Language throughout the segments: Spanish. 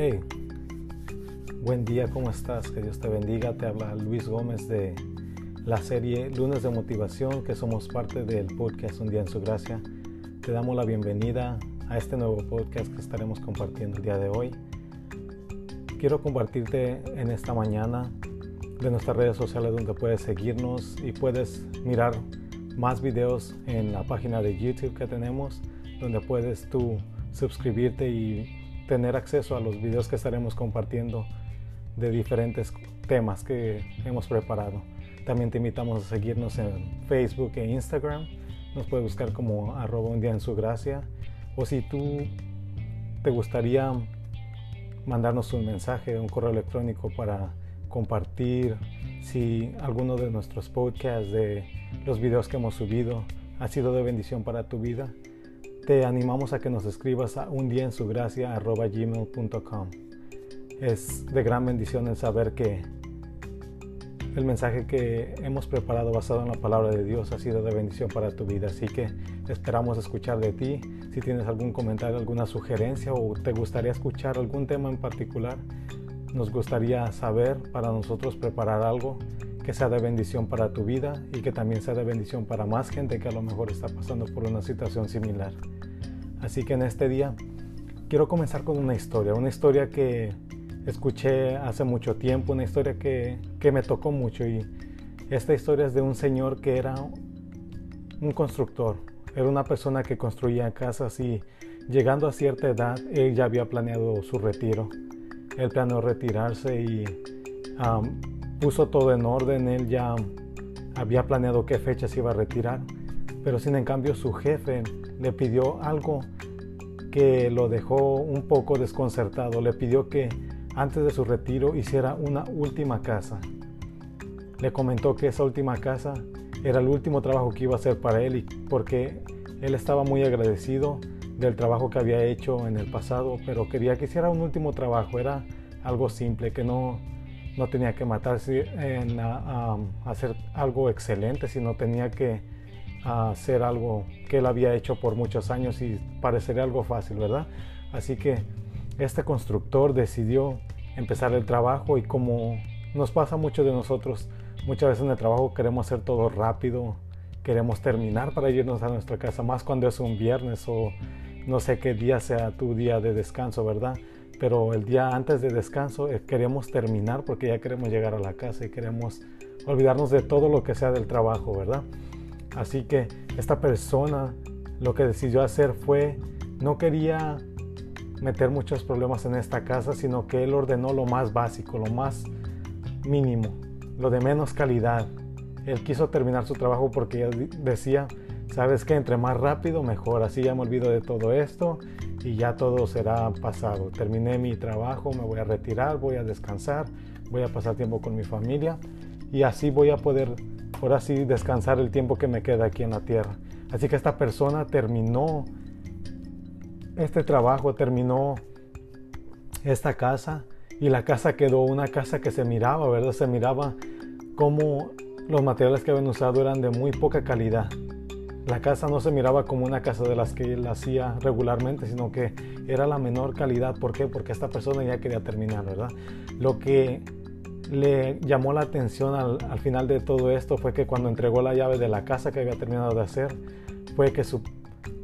Hey, buen día, ¿cómo estás? Que Dios te bendiga. Te habla Luis Gómez de la serie Lunes de Motivación, que somos parte del podcast Un día en su gracia. Te damos la bienvenida a este nuevo podcast que estaremos compartiendo el día de hoy. Quiero compartirte en esta mañana de nuestras redes sociales donde puedes seguirnos y puedes mirar más videos en la página de YouTube que tenemos, donde puedes tú suscribirte y tener acceso a los videos que estaremos compartiendo de diferentes temas que hemos preparado. También te invitamos a seguirnos en Facebook e Instagram. Nos puedes buscar como arroba un día en su gracia. O si tú te gustaría mandarnos un mensaje, un correo electrónico para compartir si alguno de nuestros podcasts, de los videos que hemos subido, ha sido de bendición para tu vida, te animamos a que nos escribas a un día en su. Es de gran bendición el saber que el mensaje que hemos preparado basado en la palabra de Dios ha sido de bendición para tu vida. Así que esperamos escuchar de ti. Si tienes algún comentario, alguna sugerencia o te gustaría escuchar algún tema en particular, nos gustaría saber para nosotros preparar algo que sea de bendición para tu vida y que también sea de bendición para más gente que a lo mejor está pasando por una situación similar. Así que en este día quiero comenzar con una historia, una historia que escuché hace mucho tiempo, una historia que, me tocó mucho y esta historia es de un señor que era un constructor, era una persona que construía casas y llegando a cierta edad él ya había planeado su retiro. Él planeó retirarse y puso todo en orden, él ya había planeado qué fecha se iba a retirar, pero sin en cambio su jefe le pidió algo que lo dejó un poco desconcertado. Le pidió que antes de su retiro hiciera una última casa. Le comentó que esa última casa era el último trabajo que iba a hacer para él y porque él estaba muy agradecido del trabajo que había hecho en el pasado, pero quería que hiciera un último trabajo. Era algo simple, que no, no tenía que matarse en hacer algo excelente, sino tenía que a hacer algo que él había hecho por muchos años y parecería algo fácil, ¿verdad? Así que este constructor decidió empezar el trabajo y como nos pasa mucho de nosotros, muchas veces en el trabajo queremos hacer todo rápido, queremos terminar para irnos a nuestra casa, más cuando es un viernes o no sé qué día sea tu día de descanso, ¿verdad? Pero el día antes de descanso eh, queremos terminar porque ya queremos llegar a la casa y queremos olvidarnos de todo lo que sea del trabajo, ¿verdad? Así que esta persona lo que decidió hacer fue, no quería meter muchos problemas en esta casa, sino que él ordenó lo más básico, lo más mínimo, lo de menos calidad. Él quiso terminar su trabajo porque decía, sabes que entre más rápido mejor, así ya me olvido de todo esto y ya todo será pasado. Terminé mi trabajo, me voy a retirar, voy a descansar, voy a pasar tiempo con mi familia y así voy a poder ahora sí descansar el tiempo que me queda aquí en la tierra. Así que esta persona terminó este trabajo, terminó esta casa y la casa quedó una casa que se miraba, ¿verdad? Se miraba como los materiales que habían usado eran de muy poca calidad. La casa no se miraba como una casa de las que él hacía regularmente, sino que era la menor calidad. ¿Por qué? Porque esta persona ya quería terminar, ¿verdad? Lo que le llamó la atención al, final de todo esto fue que cuando entregó la llave de la casa que había terminado de hacer, fue que su,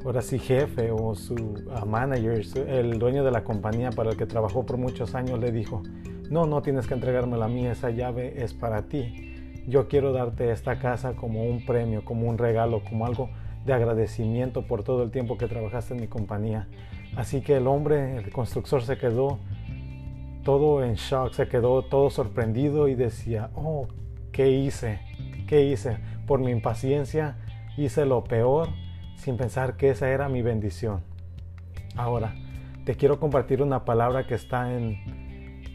ahora sí, jefe o su uh, manager, el dueño de la compañía para el que trabajó por muchos años, le dijo, no, no tienes que entregarme la mía, esa llave es para ti. Yo quiero darte esta casa como un premio, como un regalo, como algo de agradecimiento por todo el tiempo que trabajaste en mi compañía. Así que el hombre, el constructor, se quedó todo en shock, se quedó todo sorprendido y decía, oh, ¿qué hice? ¿Qué hice? Por mi impaciencia hice lo peor sin pensar que esa era mi bendición. Ahora, te quiero compartir una palabra que está en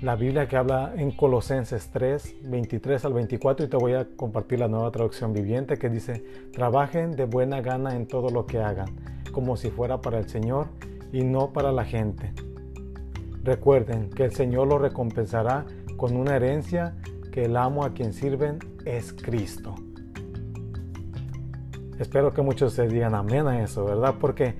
la Biblia que habla en Colosenses 3, 23 al 24 y te voy a compartir la nueva traducción viviente que dice, trabajen de buena gana en todo lo que hagan, como si fuera para el Señor y no para la gente Recuerden que el Señor lo recompensará con una herencia que el amo a quien sirven es Cristo. Espero que muchos se digan amén a eso, ¿verdad? Porque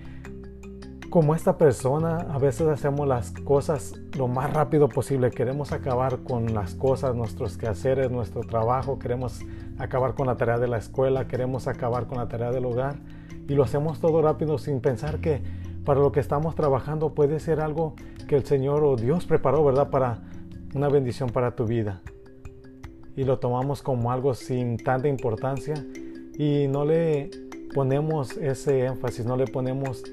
como esta persona, a veces hacemos las cosas lo más rápido posible. Queremos acabar con las cosas, nuestros quehaceres, nuestro trabajo. Queremos acabar con la tarea de la escuela. Queremos acabar con la tarea del hogar. Y lo hacemos todo rápido sin pensar que para lo que estamos trabajando puede ser algo que el Señor o Dios preparó, ¿verdad? Para una bendición para tu vida. Y lo tomamos como algo sin tanta importancia y no le ponemos ese énfasis, no le ponemos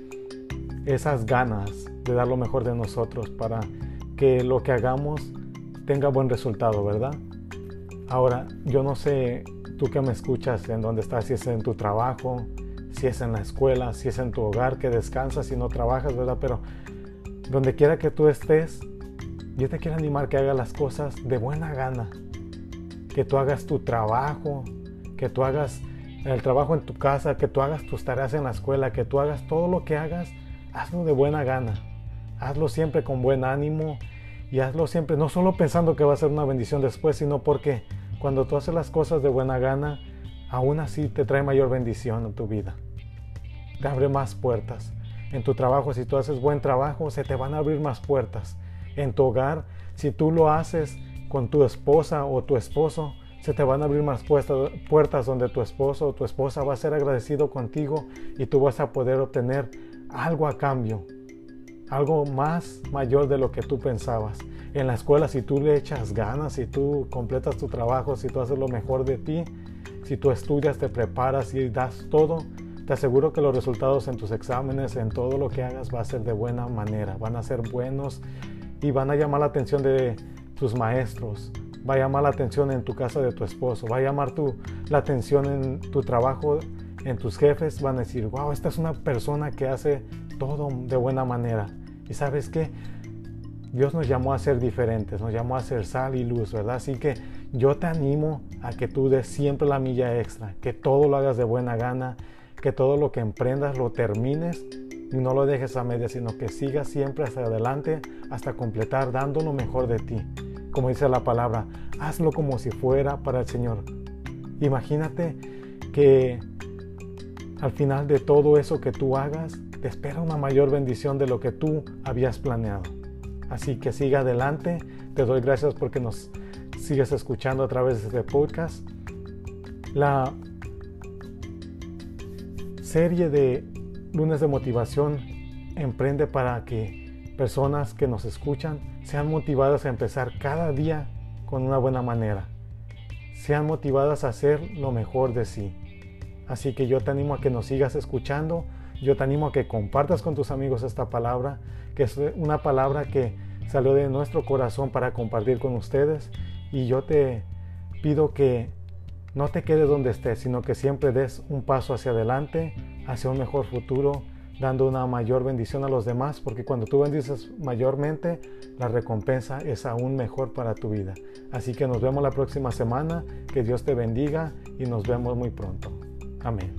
esas ganas de dar lo mejor de nosotros para que lo que hagamos tenga buen resultado, ¿verdad? Ahora, yo no sé tú que me escuchas en dónde estás, si es en tu trabajo, si es en la escuela, si es en tu hogar, que descansas y no trabajas, ¿verdad? Pero donde quiera que tú estés, yo te quiero animar que hagas las cosas de buena gana, que tú hagas tu trabajo, que tú hagas el trabajo en tu casa, que tú hagas tus tareas en la escuela, que tú hagas todo lo que hagas hazlo de buena gana, hazlo siempre con buen ánimo y hazlo siempre, no solo pensando que va a ser una bendición después, sino porque cuando tú haces las cosas de buena gana, aún así te trae mayor bendición en tu vida. Te abre más puertas. En tu trabajo, si tú haces buen trabajo, se te van a abrir más puertas. En tu hogar, si tú lo haces con tu esposa o tu esposo, se te van a abrir más puertas donde tu esposo o tu esposa va a ser agradecido contigo y tú vas a poder obtener algo a cambio, algo más mayor de lo que tú pensabas. En la escuela, si tú le echas ganas, si tú completas tu trabajo, si tú haces lo mejor de ti, si tú estudias, te preparas y das todo, te aseguro que los resultados en tus exámenes, en todo lo que hagas, va a ser de buena manera, van a ser buenos y van a llamar la atención de tus maestros, va a llamar la atención en tu casa de tu esposo, va a llamar tu, la atención en tu trabajo en tus jefes van a decir, wow, esta es una persona que hace todo de buena manera. Y sabes que Dios nos llamó a ser diferentes, nos llamó a ser sal y luz, ¿verdad? Así que yo te animo a que tú des siempre la milla extra, que todo lo hagas de buena gana, que todo lo que emprendas lo termines y no lo dejes a media, sino que sigas siempre hacia adelante hasta completar dando lo mejor de ti. Como dice la palabra, hazlo como si fuera para el Señor. Imagínate que al final de todo eso que tú hagas, te espera una mayor bendición de lo que tú habías planeado. Así que siga adelante. Te doy gracias porque nos sigues escuchando a través de este podcast. La serie de lunes de motivación emprende para que personas que nos escuchan sean motivadas a empezar cada día con una buena manera. Sean motivadas a hacer lo mejor de sí. Así que yo te animo a que nos sigas escuchando, yo te animo a que compartas con tus amigos esta palabra, que es una palabra que salió de nuestro corazón para compartir con ustedes. Y yo te pido que no te quedes donde estés, sino que siempre des un paso hacia adelante, hacia un mejor futuro, dando una mayor bendición a los demás, porque cuando tú bendices mayormente, la recompensa es aún mejor para tu vida. Así que nos vemos la próxima semana, que Dios te bendiga y nos vemos muy pronto. Amén.